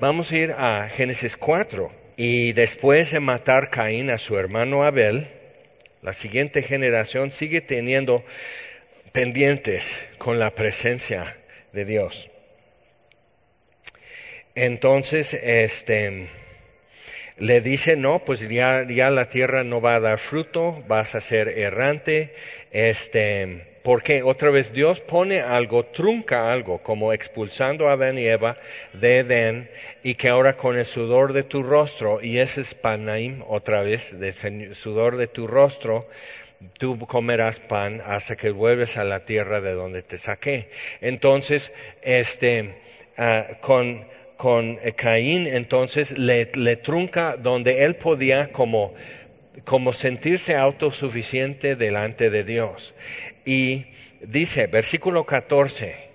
vamos a ir a Génesis 4. Y después de matar Caín a su hermano Abel, la siguiente generación sigue teniendo pendientes con la presencia de Dios. Entonces, este, le dice, no, pues ya, ya la tierra no va a dar fruto, vas a ser errante, este, porque otra vez Dios pone algo, trunca algo, como expulsando a Adán y Eva de Edén, y que ahora con el sudor de tu rostro, y ese es Panaim, otra vez, de sudor de tu rostro, tú comerás pan hasta que vuelves a la tierra de donde te saqué. Entonces, este, ah, con, con Caín, entonces le trunca donde él podía como como sentirse autosuficiente delante de Dios. Y dice, versículo 14,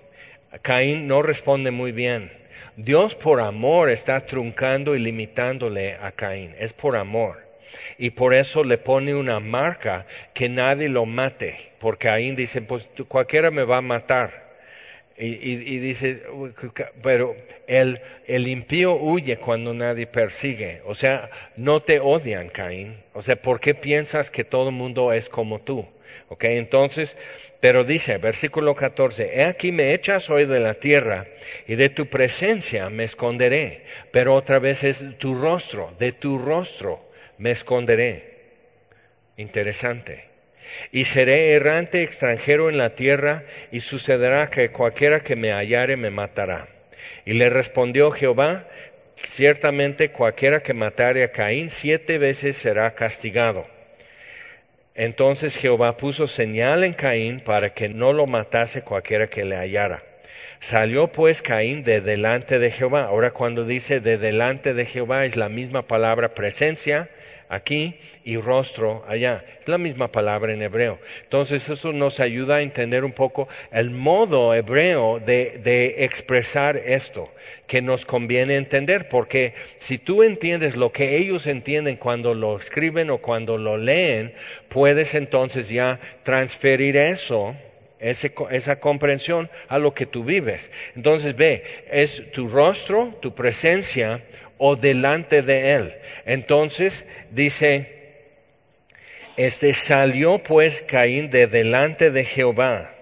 Caín no responde muy bien. Dios por amor está truncando y limitándole a Caín. Es por amor. Y por eso le pone una marca que nadie lo mate. Porque Caín dice, pues cualquiera me va a matar. Y, dice, pero el, impío huye cuando nadie persigue. O sea, no te odian, Caín. O sea, ¿por qué piensas que todo el mundo es como tú? Ok, entonces, pero dice, versículo 14, He aquí me echas hoy de la tierra y de tu presencia me esconderé. Pero otra vez es tu rostro, de tu rostro me esconderé. Interesante y seré errante extranjero en la tierra, y sucederá que cualquiera que me hallare me matará. Y le respondió Jehová, ciertamente cualquiera que matare a Caín siete veces será castigado. Entonces Jehová puso señal en Caín para que no lo matase cualquiera que le hallara. Salió pues Caín de delante de Jehová. Ahora cuando dice de delante de Jehová es la misma palabra presencia aquí y rostro allá. Es la misma palabra en hebreo. Entonces eso nos ayuda a entender un poco el modo hebreo de, de expresar esto que nos conviene entender, porque si tú entiendes lo que ellos entienden cuando lo escriben o cuando lo leen, puedes entonces ya transferir eso esa comprensión a lo que tú vives. Entonces ve, es tu rostro, tu presencia o delante de él. Entonces dice, este salió pues Caín de delante de Jehová.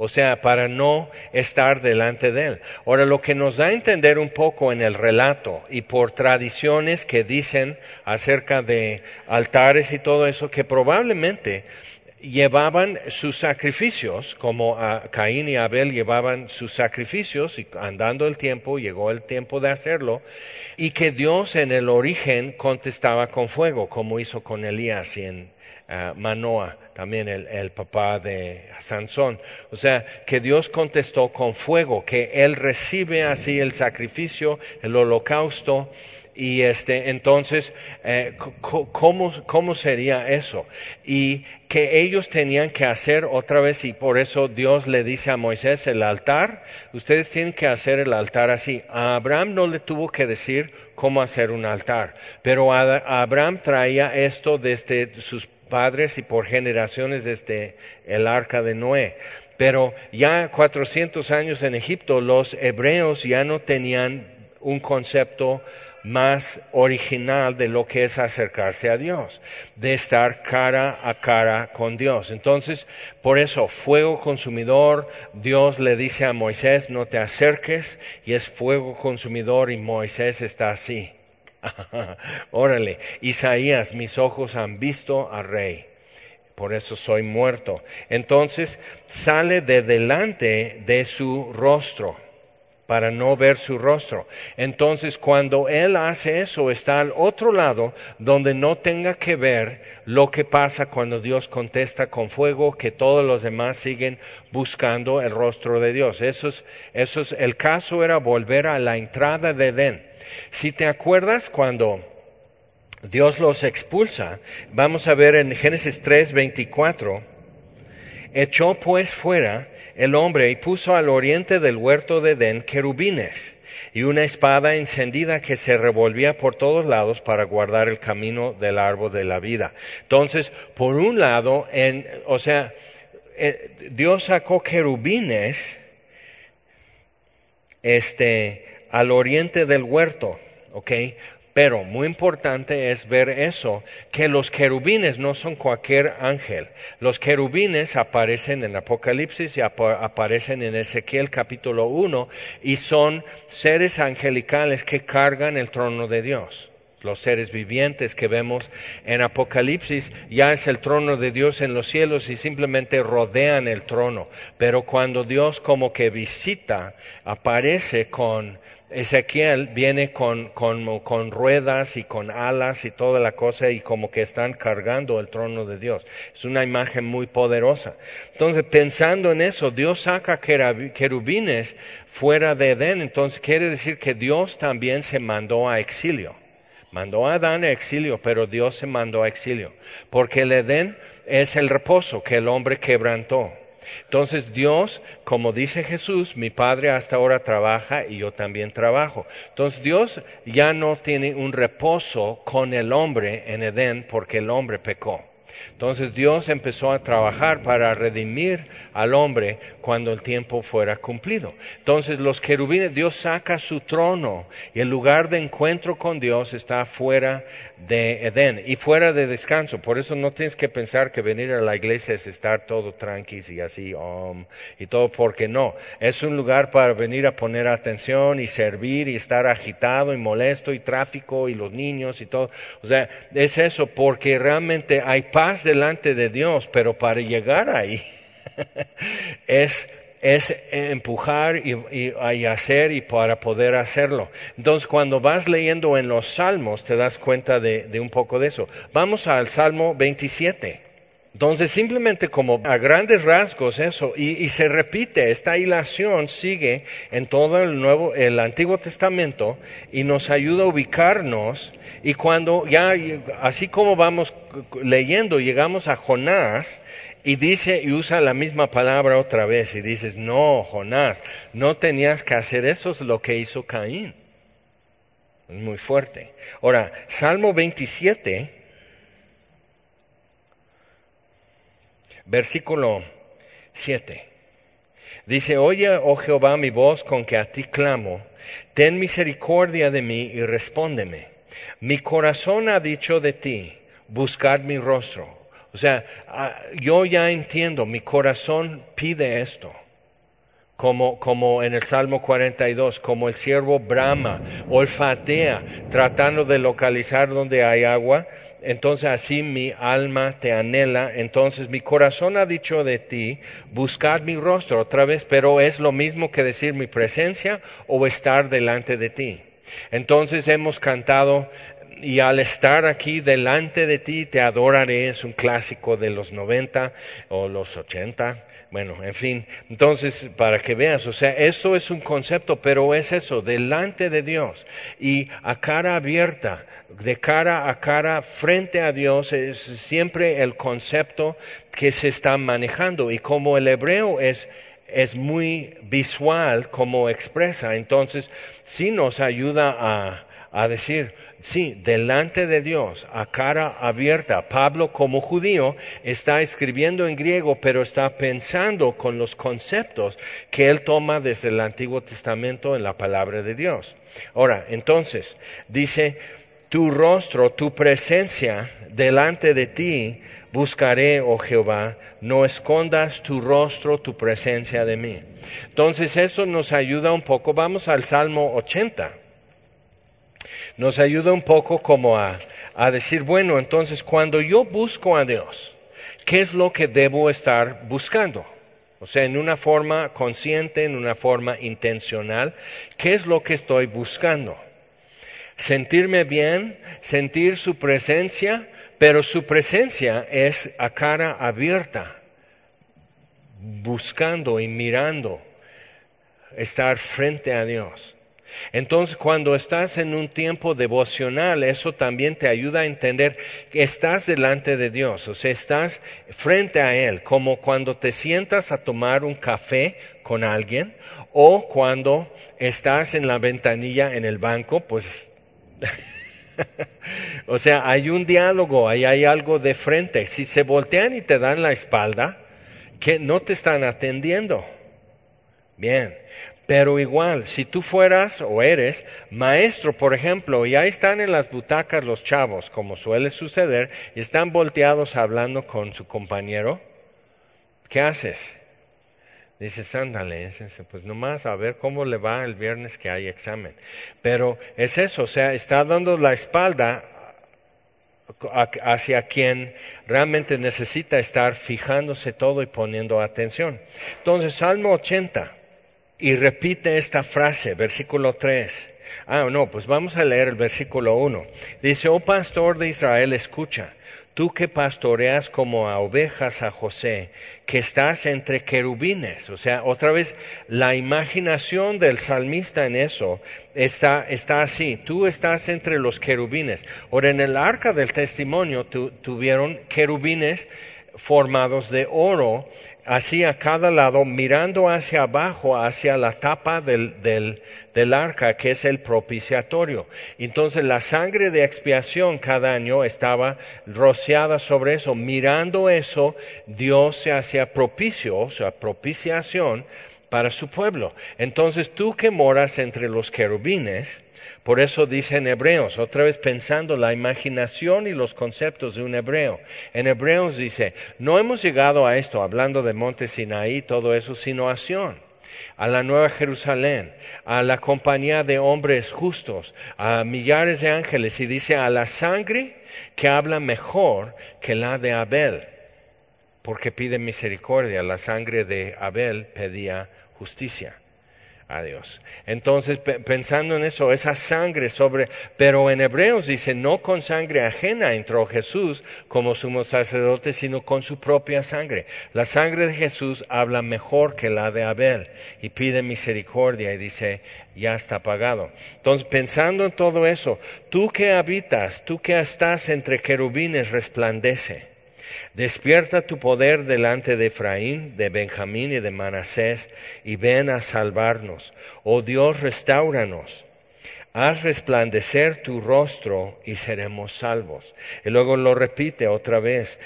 O sea, para no estar delante de él. Ahora, lo que nos da a entender un poco en el relato y por tradiciones que dicen acerca de altares y todo eso, que probablemente llevaban sus sacrificios, como Caín y Abel llevaban sus sacrificios, y andando el tiempo, llegó el tiempo de hacerlo, y que Dios en el origen contestaba con fuego, como hizo con Elías y en uh, Manoa, también el, el, papá de Sansón. O sea, que Dios contestó con fuego, que Él recibe así el sacrificio, el holocausto, y este, entonces, eh, ¿cómo, ¿cómo sería eso? Y que ellos tenían que hacer otra vez, y por eso Dios le dice a Moisés, el altar, ustedes tienen que hacer el altar así. A Abraham no le tuvo que decir cómo hacer un altar, pero a Abraham traía esto desde sus padres y por generaciones desde el arca de Noé. Pero ya 400 años en Egipto, los hebreos ya no tenían un concepto más original de lo que es acercarse a Dios, de estar cara a cara con Dios. Entonces, por eso, fuego consumidor, Dios le dice a Moisés, no te acerques, y es fuego consumidor y Moisés está así. Órale, Isaías, mis ojos han visto al rey por eso soy muerto. Entonces sale de delante de su rostro para no ver su rostro. Entonces, cuando Él hace eso, está al otro lado donde no tenga que ver lo que pasa cuando Dios contesta con fuego, que todos los demás siguen buscando el rostro de Dios. Eso es, eso es, el caso era volver a la entrada de Edén. Si te acuerdas cuando Dios los expulsa, vamos a ver en Génesis 3, 24, echó pues fuera el hombre y puso al oriente del huerto de Edén querubines y una espada encendida que se revolvía por todos lados para guardar el camino del árbol de la vida. Entonces, por un lado, en, o sea, eh, Dios sacó querubines, este, al oriente del huerto, ¿ok? Pero muy importante es ver eso, que los querubines no son cualquier ángel. Los querubines aparecen en Apocalipsis y aparecen en Ezequiel capítulo 1 y son seres angelicales que cargan el trono de Dios. Los seres vivientes que vemos en Apocalipsis ya es el trono de Dios en los cielos y simplemente rodean el trono. Pero cuando Dios como que visita, aparece con Ezequiel viene con, con, ruedas y con alas y toda la cosa y como que están cargando el trono de Dios. Es una imagen muy poderosa. Entonces, pensando en eso, Dios saca querubines fuera de Edén. Entonces, quiere decir que Dios también se mandó a exilio. Mandó a Adán a exilio, pero Dios se mandó a exilio. Porque el Edén es el reposo que el hombre quebrantó. Entonces Dios, como dice Jesús, mi Padre hasta ahora trabaja y yo también trabajo. Entonces Dios ya no tiene un reposo con el hombre en Edén porque el hombre pecó. Entonces Dios empezó a trabajar para redimir al hombre cuando el tiempo fuera cumplido. Entonces los querubines, Dios saca su trono y el lugar de encuentro con Dios está fuera de Edén y fuera de descanso. Por eso no tienes que pensar que venir a la iglesia es estar todo tranqui y así y todo porque no. Es un lugar para venir a poner atención y servir y estar agitado y molesto y tráfico y los niños y todo. O sea, es eso porque realmente hay paz delante de Dios, pero para llegar ahí es es empujar y, hacer y para poder hacerlo. Entonces, cuando vas leyendo en los salmos, te das cuenta de, un poco de eso. Vamos al Salmo 27. Entonces, simplemente como a grandes rasgos eso, y, se repite, esta hilación sigue en todo el Nuevo, el Antiguo Testamento, y nos ayuda a ubicarnos, y cuando ya, así como vamos leyendo, llegamos a Jonás, y dice y usa la misma palabra otra vez y dices, no, Jonás, no tenías que hacer eso, es lo que hizo Caín. Es muy fuerte. Ahora, Salmo 27, versículo 7. Dice, oye, oh Jehová, mi voz con que a ti clamo, ten misericordia de mí y respóndeme. Mi corazón ha dicho de ti, buscad mi rostro. O sea, ah, yo ya entiendo, mi corazón pide esto. Como, como en el Salmo 42, como el siervo brama, olfatea, tratando de localizar donde hay agua, entonces así mi alma te anhela, entonces mi corazón ha dicho de ti, buscad mi rostro otra vez, pero es lo mismo que decir mi presencia o estar delante de ti. Entonces hemos cantado y al estar aquí delante de ti te adoraré, es un clásico de los 90 o los 80, bueno, en fin, entonces para que veas, o sea, esto es un concepto, pero es eso, delante de Dios y a cara abierta, de cara a cara, frente a Dios, es siempre el concepto que se está manejando. Y como el hebreo es es muy visual como expresa, entonces sí nos ayuda a, a decir, sí, delante de Dios, a cara abierta. Pablo como judío está escribiendo en griego, pero está pensando con los conceptos que él toma desde el Antiguo Testamento en la palabra de Dios. Ahora, entonces, dice, tu rostro, tu presencia delante de ti, buscaré, oh Jehová, no escondas tu rostro, tu presencia de mí. Entonces eso nos ayuda un poco. Vamos al Salmo 80 nos ayuda un poco como a, decir, bueno, entonces cuando yo busco a Dios, ¿qué es lo que debo estar buscando? O sea, en una forma consciente, en una forma intencional, ¿qué es lo que estoy buscando? Sentirme bien, sentir su presencia, pero su presencia es a cara abierta, buscando y mirando, estar frente a Dios. Entonces, cuando estás en un tiempo devocional, eso también te ayuda a entender que estás delante de Dios, o sea, estás frente a Él, como cuando te sientas a tomar un café con alguien o cuando estás en la ventanilla en el banco, pues... o sea, hay un diálogo, ahí hay algo de frente. Si se voltean y te dan la espalda, que no te están atendiendo. Bien, Pero igual, si tú fueras o eres maestro, por ejemplo, y ahí están en las butacas los chavos, como suele suceder, y están volteados hablando con su compañero, ¿qué haces? Dices, ándale, pues nomás a ver cómo le va el viernes que hay examen. Pero es eso, o sea, está dando la espalda hacia quien realmente necesita estar fijándose todo y poniendo atención. Entonces, Salmo 80, y repite esta frase, versículo 3. Ah, no, pues vamos a leer el versículo 1. Dice, oh pastor de Israel, escucha tú que pastoreas como a ovejas a José, que estás entre querubines. O sea, otra vez, la imaginación del salmista en eso está, está así. Tú estás entre los querubines. Ahora, en el arca del testimonio tuvieron querubines formados de oro, así a cada lado, mirando hacia abajo, hacia la tapa del, del, del, arca, que es el propiciatorio. Entonces la sangre de expiación cada año estaba rociada sobre eso. Mirando eso, Dios se hacía propicio, o sea, propiciación para su pueblo. Entonces tú que moras entre los querubines, por eso dice en Hebreos, otra vez pensando la imaginación y los conceptos de un hebreo. En Hebreos dice, no hemos llegado a esto, hablando de Monte Sinaí, todo eso, sino a Sion, a la Nueva Jerusalén, a la compañía de hombres justos, a millares de ángeles, y dice, a la sangre que habla mejor que la de Abel, porque pide misericordia, la sangre de Abel pedía justicia a Dios. Entonces, pensando en eso, esa sangre sobre, pero en Hebreos dice, no con sangre ajena entró Jesús como sumo sacerdote, sino con su propia sangre. La sangre de Jesús habla mejor que la de Abel y pide misericordia y dice, ya está pagado. Entonces, pensando en todo eso, tú que habitas, tú que estás entre querubines, resplandece Despierta tu poder delante de Efraín, de Benjamín y de Manasés, y ven a salvarnos. Oh Dios, restauranos haz resplandecer tu rostro y seremos salvos. Y luego lo repite otra vez,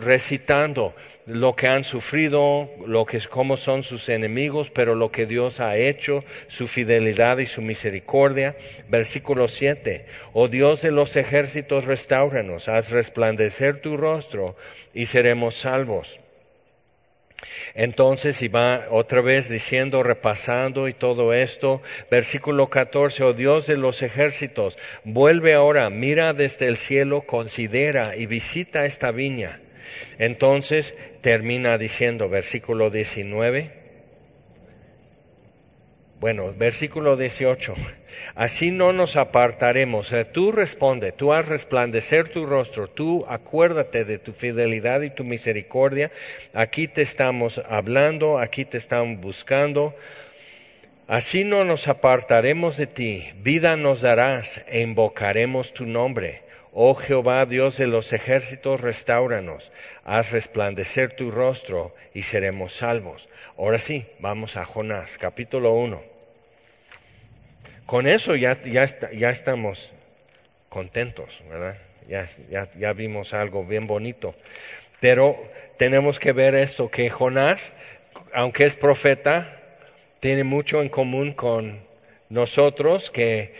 recitando lo que han sufrido, lo que cómo son sus enemigos, pero lo que Dios ha hecho, su fidelidad y su misericordia. Versículo 7. Oh Dios de los ejércitos, restauranos, haz resplandecer tu rostro y seremos salvos. Entonces, y va otra vez diciendo, repasando y todo esto, versículo 14, oh Dios de los ejércitos, vuelve ahora, mira desde el cielo, considera y visita esta viña. Entonces termina diciendo, versículo 19, bueno, versículo 18. Así no nos apartaremos. tú responde, tú haz resplandecer tu rostro, tú acuérdate de tu fidelidad y tu misericordia. Aquí te estamos hablando, aquí te estamos buscando. Así no nos apartaremos de ti. Vida nos darás e invocaremos tu nombre. Oh Jehová, Dios de los ejércitos, restauranos. Haz resplandecer tu rostro y seremos salvos. Ahora sí, vamos a Jonás, capítulo 1. Con eso ya, ya, ya estamos contentos, ¿verdad? Ya, ya, ya vimos algo bien bonito. Pero tenemos que ver esto, que Jonás, aunque es profeta, tiene mucho en común con nosotros, que,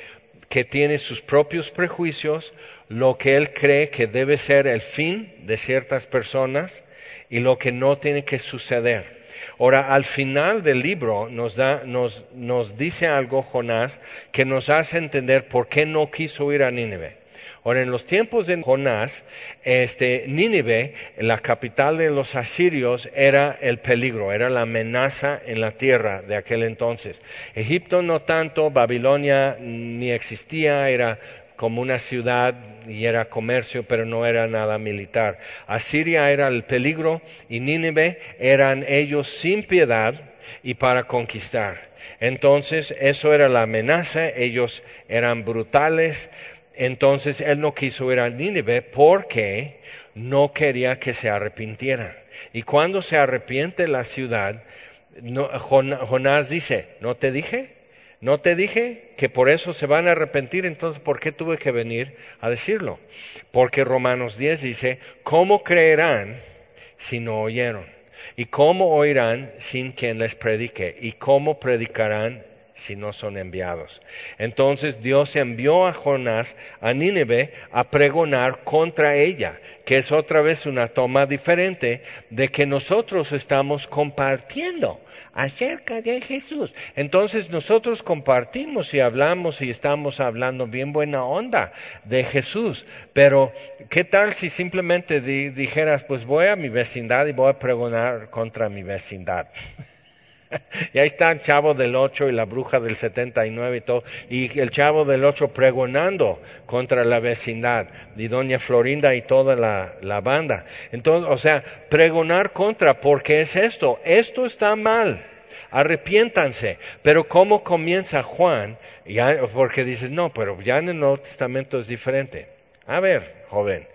que tiene sus propios prejuicios, lo que él cree que debe ser el fin de ciertas personas y lo que no tiene que suceder. Ahora, al final del libro nos, da, nos, nos dice algo Jonás que nos hace entender por qué no quiso ir a Nínive. Ahora, en los tiempos de Jonás, este, Nínive, la capital de los asirios, era el peligro, era la amenaza en la tierra de aquel entonces. Egipto no tanto, Babilonia ni existía, era como una ciudad y era comercio, pero no era nada militar. Asiria era el peligro y Nínive eran ellos sin piedad y para conquistar. Entonces, eso era la amenaza, ellos eran brutales. Entonces, él no quiso ir a Nínive porque no quería que se arrepintieran. Y cuando se arrepiente la ciudad, Jonás dice, ¿no te dije? ¿No te dije que por eso se van a arrepentir? Entonces, ¿por qué tuve que venir a decirlo? Porque Romanos 10 dice, ¿cómo creerán si no oyeron? ¿Y cómo oirán sin quien les predique? ¿Y cómo predicarán si no son enviados. Entonces Dios envió a Jonás a Nínive a pregonar contra ella, que es otra vez una toma diferente de que nosotros estamos compartiendo acerca de Jesús. Entonces nosotros compartimos y hablamos y estamos hablando bien buena onda de Jesús, pero ¿qué tal si simplemente dijeras, pues voy a mi vecindad y voy a pregonar contra mi vecindad? y ahí está el chavo del 8 y la bruja del 79 y todo, y el chavo del 8 pregonando contra la vecindad, y doña Florinda y toda la, la banda. Entonces, o sea, pregonar contra, porque es esto, esto está mal, arrepiéntanse. Pero ¿cómo comienza Juan? Ya, porque dices, no, pero ya en el Nuevo Testamento es diferente. A ver, joven,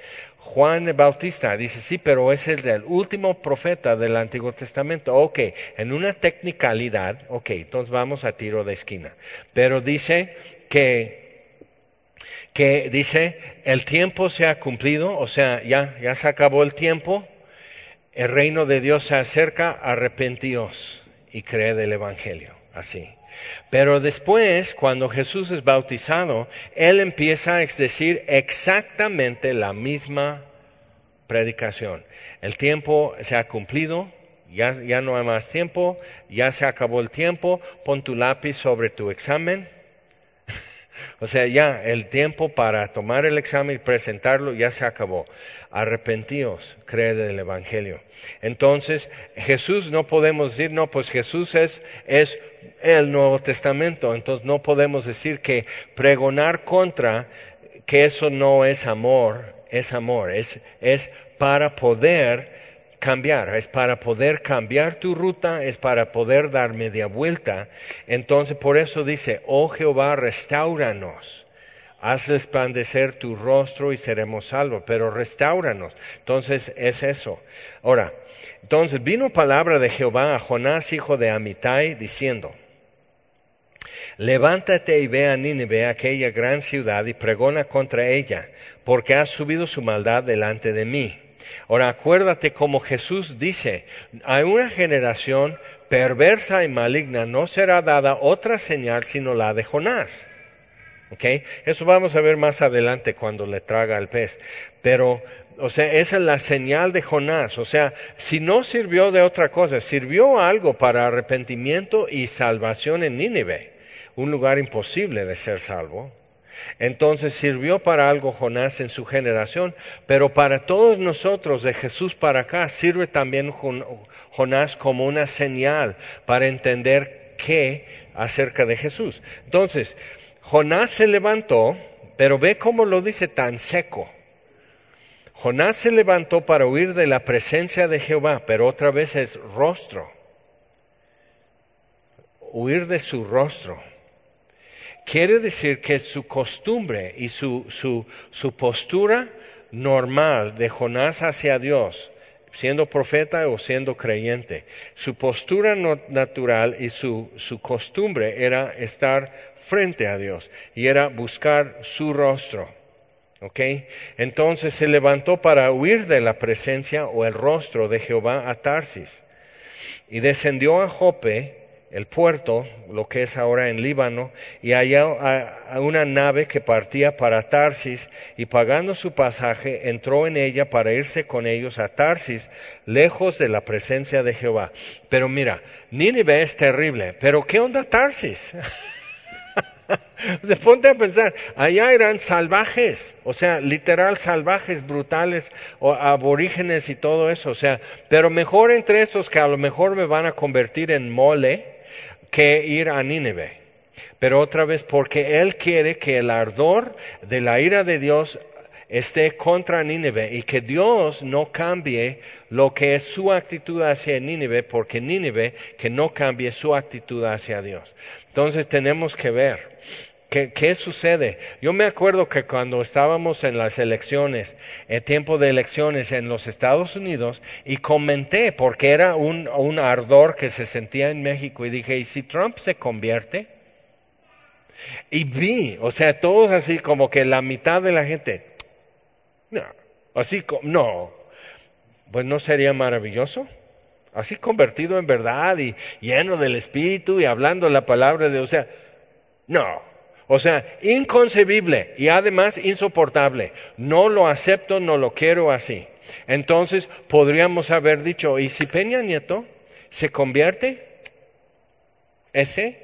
Juan el Bautista dice, sí, pero es el del último profeta del Antiguo Testamento. Ok, en una technicalidad, ok, entonces vamos a tiro de esquina. Pero dice que, que dice, el tiempo se ha cumplido, o sea, ya, ya se acabó el tiempo, el reino de Dios se acerca, arrepentíos y cree del Evangelio. Así. Pero después, cuando Jesús es bautizado, Él empieza a decir exactamente la misma predicación. El tiempo se ha cumplido, ya, ya no hay más tiempo, ya se acabó el tiempo, pon tu lápiz sobre tu examen. O sea, ya el tiempo para tomar el examen y presentarlo ya se acabó arrepentíos, creed el Evangelio. Entonces, Jesús no podemos decir, no, pues Jesús es, es el Nuevo Testamento, entonces no podemos decir que pregonar contra, que eso no es amor, es amor, es, es para poder cambiar, es para poder cambiar tu ruta, es para poder dar media vuelta. Entonces, por eso dice, oh Jehová, restauranos haz resplandecer tu rostro y seremos salvos, pero restauranos. Entonces es eso. Ahora, entonces vino palabra de Jehová a Jonás, hijo de Amitai, diciendo, Levántate y ve a Nínive, aquella gran ciudad, y pregona contra ella, porque ha subido su maldad delante de mí. Ahora acuérdate como Jesús dice, a una generación perversa y maligna no será dada otra señal sino la de Jonás. Eso vamos a ver más adelante cuando le traga el pez. Pero, o sea, esa es la señal de Jonás. O sea, si no sirvió de otra cosa, sirvió algo para arrepentimiento y salvación en Nínive, un lugar imposible de ser salvo. Entonces sirvió para algo Jonás en su generación, pero para todos nosotros de Jesús para acá sirve también Jonás como una señal para entender qué acerca de Jesús. Entonces, Jonás se levantó, pero ve cómo lo dice tan seco. Jonás se levantó para huir de la presencia de Jehová, pero otra vez es rostro. Huir de su rostro. Quiere decir que su costumbre y su, su, su postura normal de Jonás hacia Dios siendo profeta o siendo creyente. Su postura natural y su, su, costumbre era estar frente a Dios y era buscar su rostro. ¿Ok? Entonces se levantó para huir de la presencia o el rostro de Jehová a Tarsis y descendió a Jope el puerto, lo que es ahora en Líbano, y allá a, una nave que partía para Tarsis, y pagando su pasaje, entró en ella para irse con ellos a Tarsis, lejos de la presencia de Jehová. Pero mira, Nínive es terrible, pero ¿qué onda Tarsis? Se ponte a pensar, allá eran salvajes, o sea, literal salvajes, brutales, o aborígenes y todo eso, o sea, pero mejor entre estos que a lo mejor me van a convertir en mole, que ir a Nínive. Pero otra vez, porque Él quiere que el ardor de la ira de Dios esté contra Nínive y que Dios no cambie lo que es su actitud hacia Nínive, porque Nínive que no cambie su actitud hacia Dios. Entonces tenemos que ver ¿Qué, sucede? Yo me acuerdo que cuando estábamos en las elecciones, en tiempo de elecciones en los Estados Unidos, y comenté, porque era un, ardor que se sentía en México, y dije, ¿y si Trump se convierte? Y vi, o sea, todos así como que la mitad de la gente, no, así como, no, pues no sería maravilloso. así convertido en verdad y lleno del Espíritu y hablando la palabra de. O sea, no. O sea, inconcebible y además insoportable. No lo acepto, no lo quiero así. Entonces podríamos haber dicho, ¿y si Peña Nieto se convierte? ¿Ese?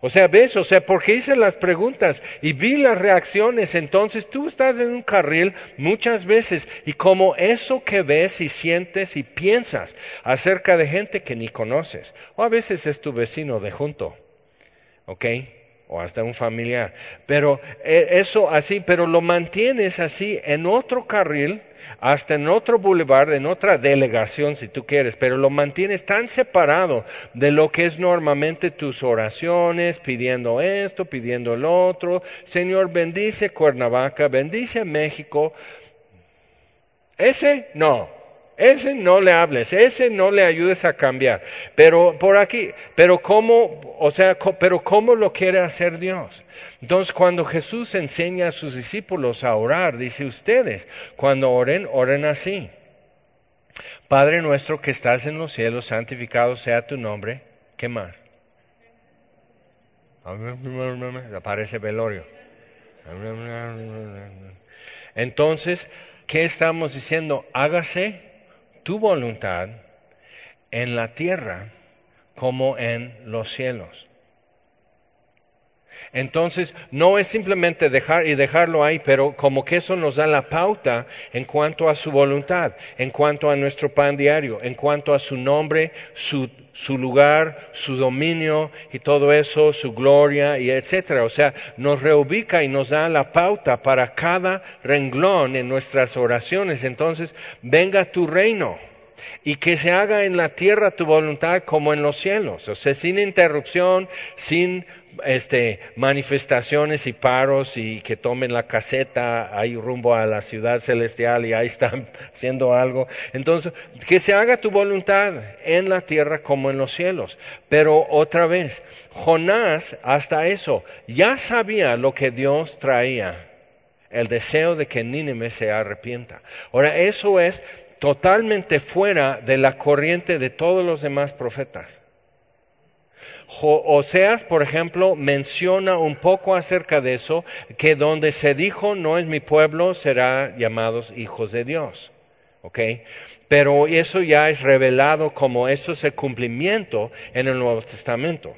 O sea, ves, o sea, porque hice las preguntas y vi las reacciones, entonces tú estás en un carril muchas veces y como eso que ves y sientes y piensas acerca de gente que ni conoces, o a veces es tu vecino de junto, ¿ok? O hasta un familiar, pero eh, eso así, pero lo mantienes así en otro carril hasta en otro boulevard, en otra delegación si tú quieres, pero lo mantienes tan separado de lo que es normalmente tus oraciones, pidiendo esto, pidiendo lo otro. Señor, bendice Cuernavaca, bendice México. Ese no. Ese no le hables, ese no le ayudes a cambiar. Pero por aquí, pero cómo, o sea, pero cómo lo quiere hacer Dios. Entonces, cuando Jesús enseña a sus discípulos a orar, dice ustedes, cuando oren, oren así. Padre nuestro que estás en los cielos, santificado sea tu nombre. ¿Qué más? Aparece velorio. Entonces, ¿qué estamos diciendo? Hágase tu voluntad en la tierra como en los cielos. Entonces, no es simplemente dejar y dejarlo ahí, pero como que eso nos da la pauta en cuanto a su voluntad, en cuanto a nuestro pan diario, en cuanto a su nombre, su, su lugar, su dominio y todo eso, su gloria y etcétera. O sea, nos reubica y nos da la pauta para cada renglón en nuestras oraciones. Entonces, venga tu reino y que se haga en la tierra tu voluntad como en los cielos, o sea, sin interrupción, sin este, manifestaciones y paros y que tomen la caseta ahí rumbo a la ciudad celestial y ahí están haciendo algo. Entonces, que se haga tu voluntad en la tierra como en los cielos. Pero otra vez, Jonás hasta eso ya sabía lo que Dios traía el deseo de que Nínive se arrepienta. Ahora, eso es totalmente fuera de la corriente de todos los demás profetas. Oseas, por ejemplo, menciona un poco acerca de eso, que donde se dijo no es mi pueblo, será llamados hijos de Dios. ¿Ok? Pero eso ya es revelado como eso es el cumplimiento en el Nuevo Testamento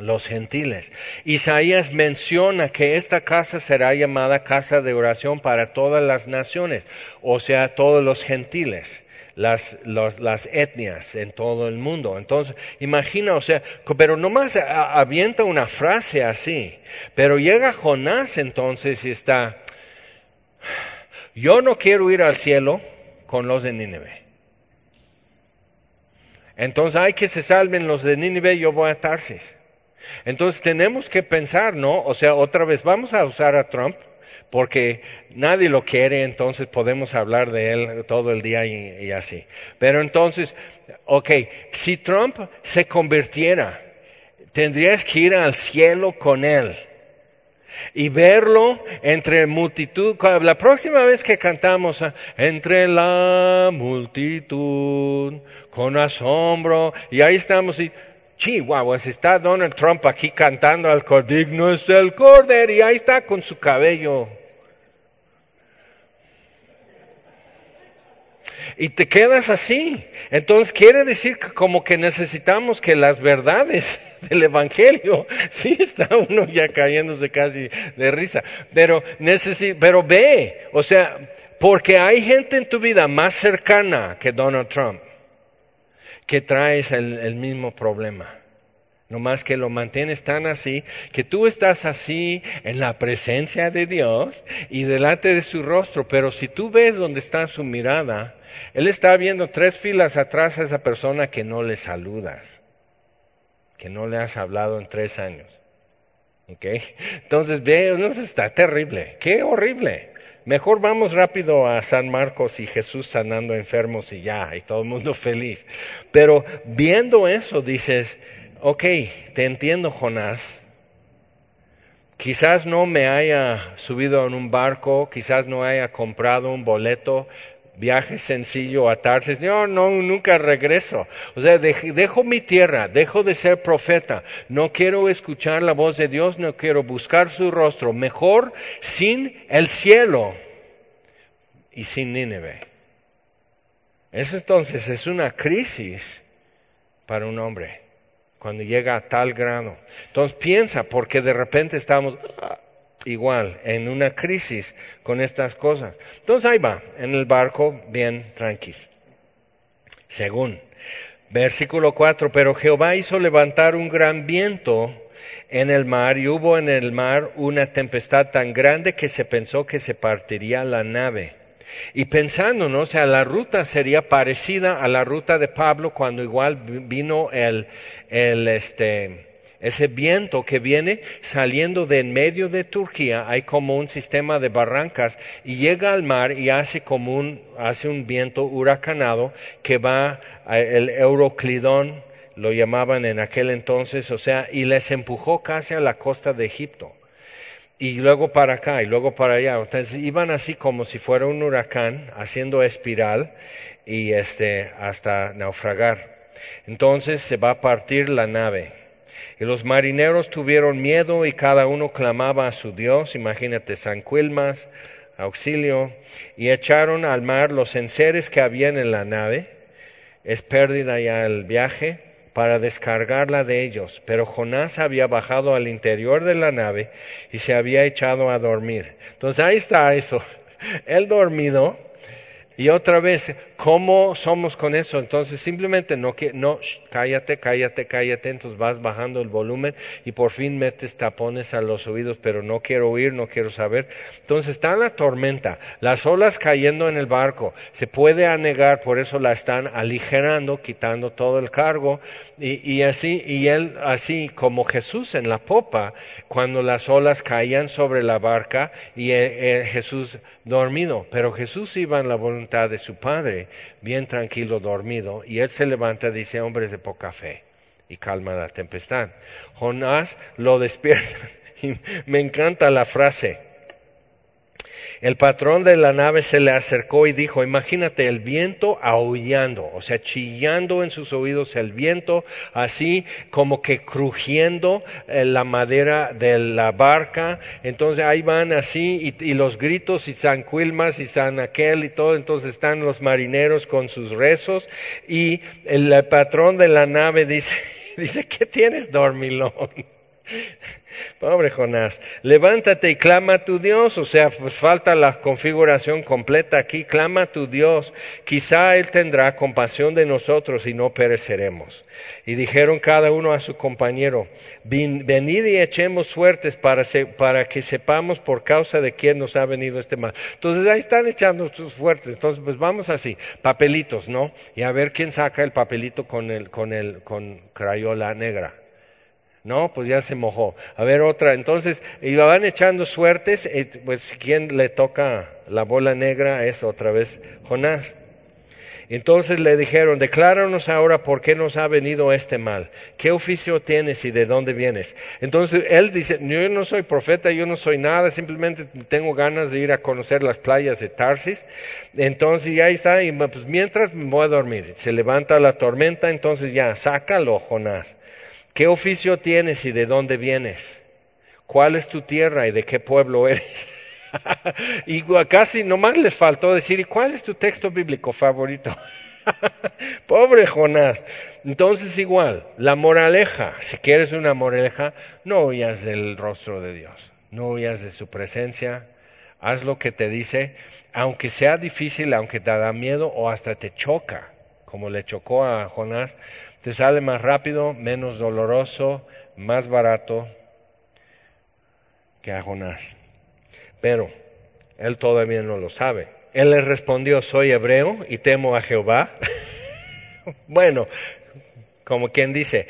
los gentiles. Isaías menciona que esta casa será llamada casa de oración para todas las naciones, o sea, todos los gentiles las, etnias en todo el mundo. Entonces, imagina, o sea, pero nomás avienta una frase así, pero llega Jonás entonces y está, yo no quiero ir al cielo con los de Nínive. Entonces hay que se salven los de Nínive, yo voy a Tarsis. Entonces tenemos que pensar, ¿no? O sea, otra vez, vamos a usar a Trump porque nadie lo quiere, entonces podemos hablar de él todo el día y, así. Pero entonces, ok, si Trump se convirtiera, tendrías que ir al cielo con él y verlo entre multitud. La próxima vez que cantamos ah, entre la multitud con asombro y ahí estamos y Chihuahuas, está Donald Trump aquí cantando al digno es el cordero y ahí está con su cabello. Y te quedas así. Entonces quiere decir que como que necesitamos que las verdades del Evangelio, sí está uno ya cayéndose casi de risa, pero, pero ve, o sea, porque hay gente en tu vida más cercana que Donald Trump que traes el, mismo problema. No más que lo mantienes tan así, que tú estás así en la presencia de Dios y delante de su rostro, pero si tú ves donde está su mirada, él está viendo tres filas atrás a esa persona que no le saludas, que no le has hablado en tres años. ¿Ok? Entonces ve, no, está terrible, qué horrible. Mejor vamos rápido a San Marcos y Jesús sanando enfermos y ya, y todo el mundo feliz. Pero viendo eso dices, ok, te entiendo Jonás, quizás no me haya subido en un barco, quizás no haya comprado un boleto viaje sencillo a Tarsis. No, no, nunca regreso. O sea, dejo mi tierra, dejo de ser profeta. No quiero escuchar la voz de Dios, no quiero buscar su rostro. Mejor sin el cielo y sin Nínive. Eso entonces es una crisis para un hombre cuando llega a tal grado. Entonces piensa, porque de repente estamos igual en una crisis con estas cosas. Entonces ahí va, en el barco, bien tranquilo. Según, versículo 4, pero Jehová hizo levantar un gran viento en el mar y hubo en el mar una tempestad tan grande que se pensó que se partiría la nave. Y pensando, ¿no? O sea, la ruta sería parecida a la ruta de Pablo cuando igual vino el, el este, ese viento que viene saliendo de en medio de Turquía, hay como un sistema de barrancas y llega al mar y hace como un, hace un viento huracanado que va el Euroclidón, lo llamaban en aquel entonces, o sea, y les empujó casi a la costa de Egipto y luego para acá y luego para allá. Entonces iban así como si fuera un huracán, haciendo espiral y este hasta naufragar. Entonces se va a partir la nave. Y los marineros tuvieron miedo y cada uno clamaba a su Dios, imagínate, San Quilmas, auxilio, y echaron al mar los enseres que habían en la nave. Es pérdida ya el viaje para descargarla de ellos, pero Jonás había bajado al interior de la nave y se había echado a dormir. Entonces ahí está eso. Él dormido y otra vez, ¿cómo somos con eso? Entonces simplemente no, no cállate, cállate, cállate, entonces vas bajando el volumen y por fin metes tapones a los oídos, pero no quiero oír, no quiero saber. Entonces está la tormenta, las olas cayendo en el barco, se puede anegar, por eso la están aligerando, quitando todo el cargo y, y así, y él así como Jesús en la popa, cuando las olas caían sobre la barca y eh, eh, Jesús dormido, pero Jesús iba en la voluntad de su padre, bien tranquilo, dormido, y él se levanta dice, hombres de poca fe, y calma la tempestad. Jonás lo despierta, y me encanta la frase, el patrón de la nave se le acercó y dijo, imagínate el viento aullando, o sea, chillando en sus oídos el viento, así como que crujiendo eh, la madera de la barca. Entonces ahí van así y, los gritos y San Quilmas y San Aquel y todo. Entonces están los marineros con sus rezos y el patrón de la nave dice, dice, ¿qué tienes dormilón? Pobre Jonás, levántate y clama a tu Dios, o sea, pues falta la configuración completa aquí, clama a tu Dios, quizá Él tendrá compasión de nosotros y no pereceremos. Y dijeron cada uno a su compañero, venid y echemos suertes para, para que sepamos por causa de quién nos ha venido este mal. Entonces ahí están echando sus suertes, entonces pues vamos así, papelitos, ¿no? Y a ver quién saca el papelito con el, con el, con crayola negra. No, pues ya se mojó. A ver otra. Entonces, y van echando suertes, pues quien le toca la bola negra es otra vez Jonás. Entonces le dijeron, decláranos ahora por qué nos ha venido este mal. ¿Qué oficio tienes y de dónde vienes? Entonces él dice, yo no soy profeta, yo no soy nada, simplemente tengo ganas de ir a conocer las playas de Tarsis. Entonces ya está, y pues mientras me voy a dormir. Se levanta la tormenta, entonces ya, sácalo, Jonás. ¿Qué oficio tienes y de dónde vienes? ¿Cuál es tu tierra y de qué pueblo eres? y casi nomás les faltó decir, ¿y cuál es tu texto bíblico favorito? Pobre Jonás. Entonces igual, la moraleja, si quieres una moraleja, no huyas del rostro de Dios, no huyas de su presencia, haz lo que te dice, aunque sea difícil, aunque te da miedo o hasta te choca, como le chocó a Jonás, te sale más rápido, menos doloroso, más barato que a Jonás. Pero él todavía no lo sabe. Él le respondió, soy hebreo y temo a Jehová. bueno, como quien dice,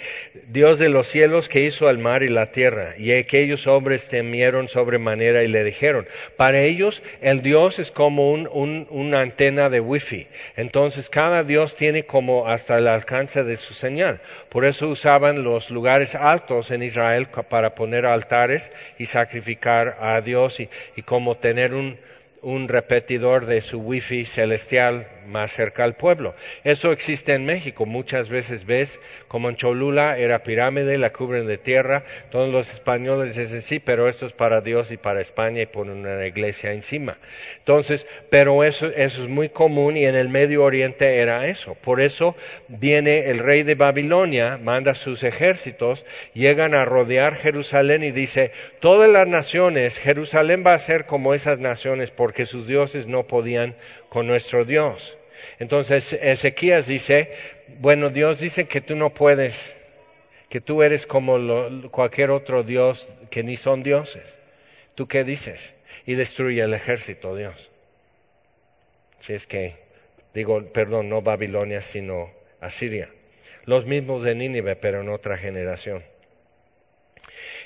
Dios de los cielos que hizo el mar y la tierra. Y aquellos hombres temieron sobremanera y le dijeron, para ellos el Dios es como un, una antena de wifi. Entonces cada Dios tiene como hasta el alcance de su señal. Por eso usaban los lugares altos en Israel para poner altares y sacrificar a Dios y, y como tener un, un repetidor de su wifi celestial más cerca al pueblo. Eso existe en México. Muchas veces ves como en Cholula era pirámide, la cubren de tierra. Todos los españoles dicen sí, pero esto es para Dios y para España y ponen una iglesia encima. Entonces, pero eso, eso es muy común y en el Medio Oriente era eso. Por eso viene el rey de Babilonia, manda sus ejércitos, llegan a rodear Jerusalén y dice, todas las naciones, Jerusalén va a ser como esas naciones porque sus dioses no podían con nuestro Dios. Entonces Ezequías dice, bueno, Dios dice que tú no puedes, que tú eres como cualquier otro Dios que ni son dioses. ¿Tú qué dices? Y destruye el ejército, Dios. Si es que, digo, perdón, no Babilonia, sino Asiria. Los mismos de Nínive, pero en otra generación.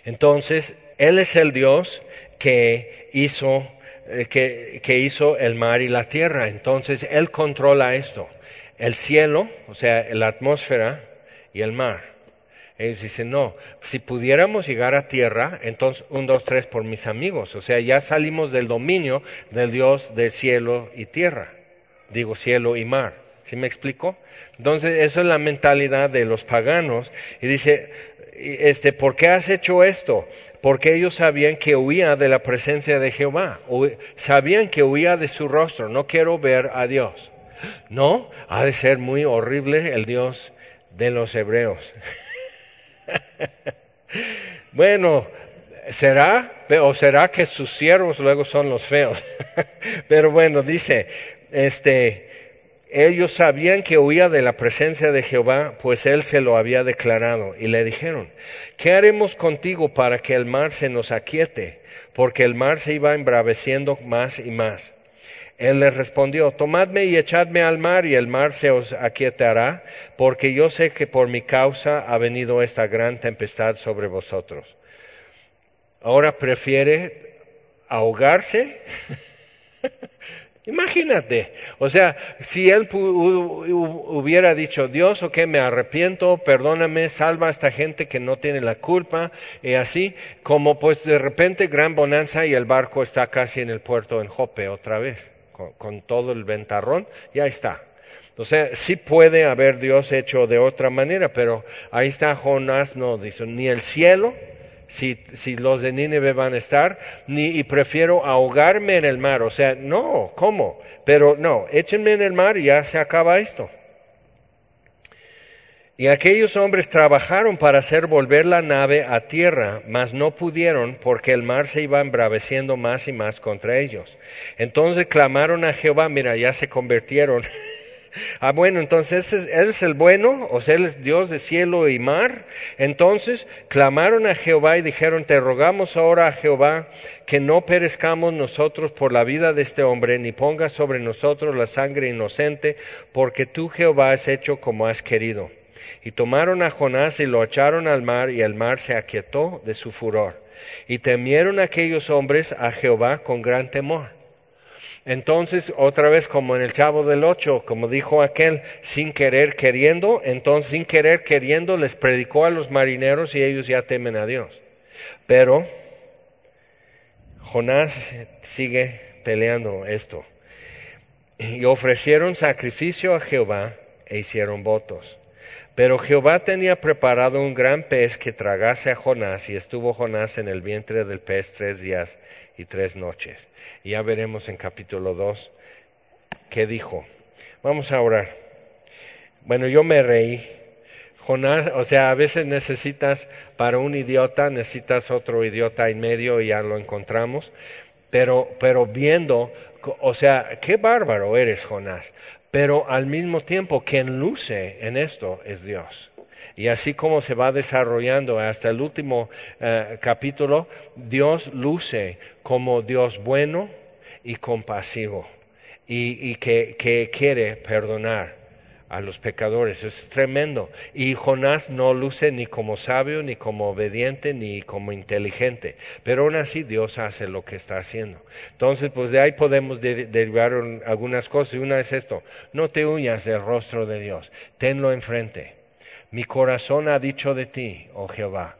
Entonces, Él es el Dios que hizo eh, que, hizo el mar y la tierra. Entonces Él controla esto. El cielo, o sea, la atmósfera y el mar. Ellos dicen, no, si pudiéramos llegar a tierra, entonces un, dos, tres por mis amigos. O sea, ya salimos del dominio del Dios del cielo y tierra. Digo cielo y mar. ¿Sí me explico? Entonces, eso es la mentalidad de los paganos. Y dice, este, ¿por qué has hecho esto? Porque ellos sabían que huía de la presencia de Jehová, sabían que huía de su rostro, no quiero ver a Dios. No, ha de ser muy horrible el Dios de los hebreos. bueno, ¿será? ¿O será que sus siervos luego son los feos? Pero bueno, dice, este, ellos sabían que huía de la presencia de Jehová, pues él se lo había declarado, y le dijeron, ¿qué haremos contigo para que el mar se nos aquiete? Porque el mar se iba embraveciendo más y más. Él les respondió, tomadme y echadme al mar y el mar se os aquietará, porque yo sé que por mi causa ha venido esta gran tempestad sobre vosotros. Ahora prefiere ahogarse Imagínate, o sea, si él hubiera dicho, Dios, ok, me arrepiento, perdóname, salva a esta gente que no tiene la culpa, y así, como pues de repente gran bonanza y el barco está casi en el puerto en Jope otra vez, con, todo el ventarrón, ya está. O sea, sí puede haber Dios hecho de otra manera, pero ahí está Jonás, no dice, ni el cielo, si, los de Nínive van a estar, ni y prefiero ahogarme en el mar. O sea, no, ¿cómo? Pero no, échenme en el mar y ya se acaba esto. Y aquellos hombres trabajaron para hacer volver la nave a tierra, mas no pudieron porque el mar se iba embraveciendo más y más contra ellos. Entonces clamaron a Jehová, mira, ya se convirtieron Ah, bueno, entonces Él es el bueno, o sea, Él es Dios de cielo y mar. Entonces clamaron a Jehová y dijeron, te rogamos ahora a Jehová que no perezcamos nosotros por la vida de este hombre, ni pongas sobre nosotros la sangre inocente, porque tú Jehová has hecho como has querido. Y tomaron a Jonás y lo echaron al mar, y el mar se aquietó de su furor. Y temieron aquellos hombres a Jehová con gran temor. Entonces, otra vez como en el Chavo del Ocho, como dijo aquel, sin querer queriendo, entonces sin querer queriendo les predicó a los marineros y ellos ya temen a Dios. Pero Jonás sigue peleando esto. Y ofrecieron sacrificio a Jehová e hicieron votos. Pero Jehová tenía preparado un gran pez que tragase a Jonás y estuvo Jonás en el vientre del pez tres días y tres noches. Y ya veremos en capítulo 2 qué dijo. Vamos a orar. Bueno, yo me reí. Jonás, o sea, a veces necesitas para un idiota, necesitas otro idiota en medio y ya lo encontramos. Pero, pero viendo, o sea, qué bárbaro eres, Jonás. Pero al mismo tiempo, quien luce en esto es Dios. Y así como se va desarrollando hasta el último eh, capítulo, Dios luce como Dios bueno y compasivo y, que, quiere perdonar a los pecadores. Es tremendo. Y Jonás no luce ni como sabio, ni como obediente, ni como inteligente. Pero aún así Dios hace lo que está haciendo. Entonces, pues de ahí podemos derivar algunas cosas. Y una es esto, no te huyas del rostro de Dios, tenlo enfrente. Mi corazón ha dicho de ti, oh Jehová,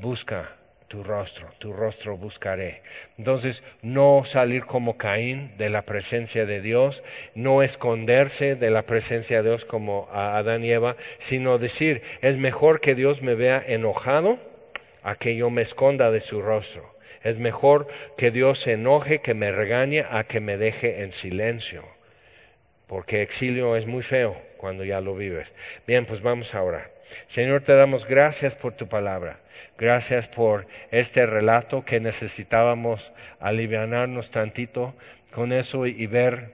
busca tu rostro, tu rostro buscaré. Entonces, no salir como Caín de la presencia de Dios, no esconderse de la presencia de Dios como Adán y Eva, sino decir, es mejor que Dios me vea enojado a que yo me esconda de su rostro. Es mejor que Dios se enoje, que me regañe, a que me deje en silencio. Porque exilio es muy feo cuando ya lo vives. Bien, pues vamos a orar. Señor, te damos gracias por tu palabra. Gracias por este relato que necesitábamos aliviarnos tantito con eso y, ver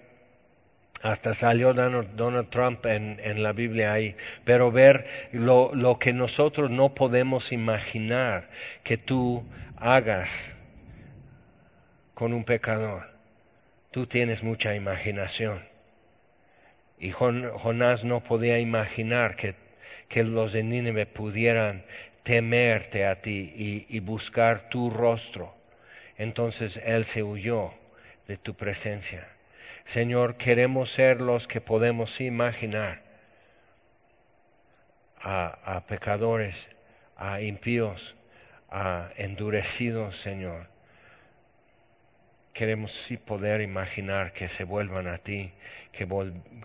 hasta salió Donald, Trump en, la Biblia ahí, pero ver lo, lo, que nosotros no podemos imaginar que tú hagas con un pecador. Tú tienes mucha imaginación. Y Jonás no podía imaginar que, los de Nínive pudieran temerte a ti y, buscar tu rostro. Entonces él se huyó de tu presencia. Señor, queremos ser los que podemos imaginar a, pecadores, a impíos, a endurecidos, Señor. Queremos sí poder imaginar que se vuelvan a ti, que,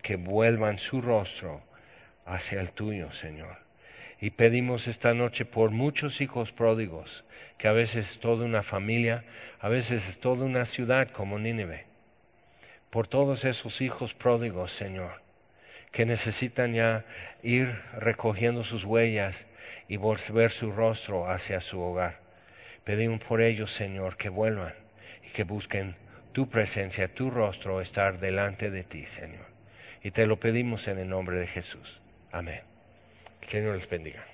que vuelvan su rostro hacia el tuyo, Señor. Y pedimos esta noche por muchos hijos pródigos, que a veces es toda una familia, a veces es toda una ciudad como Nínive. Por todos esos hijos pródigos, Señor, que necesitan ya ir recogiendo sus huellas y volver su rostro hacia su hogar. Pedimos por ellos, Señor, que vuelvan que busquen tu presencia, tu rostro, estar delante de ti, Señor. Y te lo pedimos en el nombre de Jesús. Amén. El Señor les bendiga.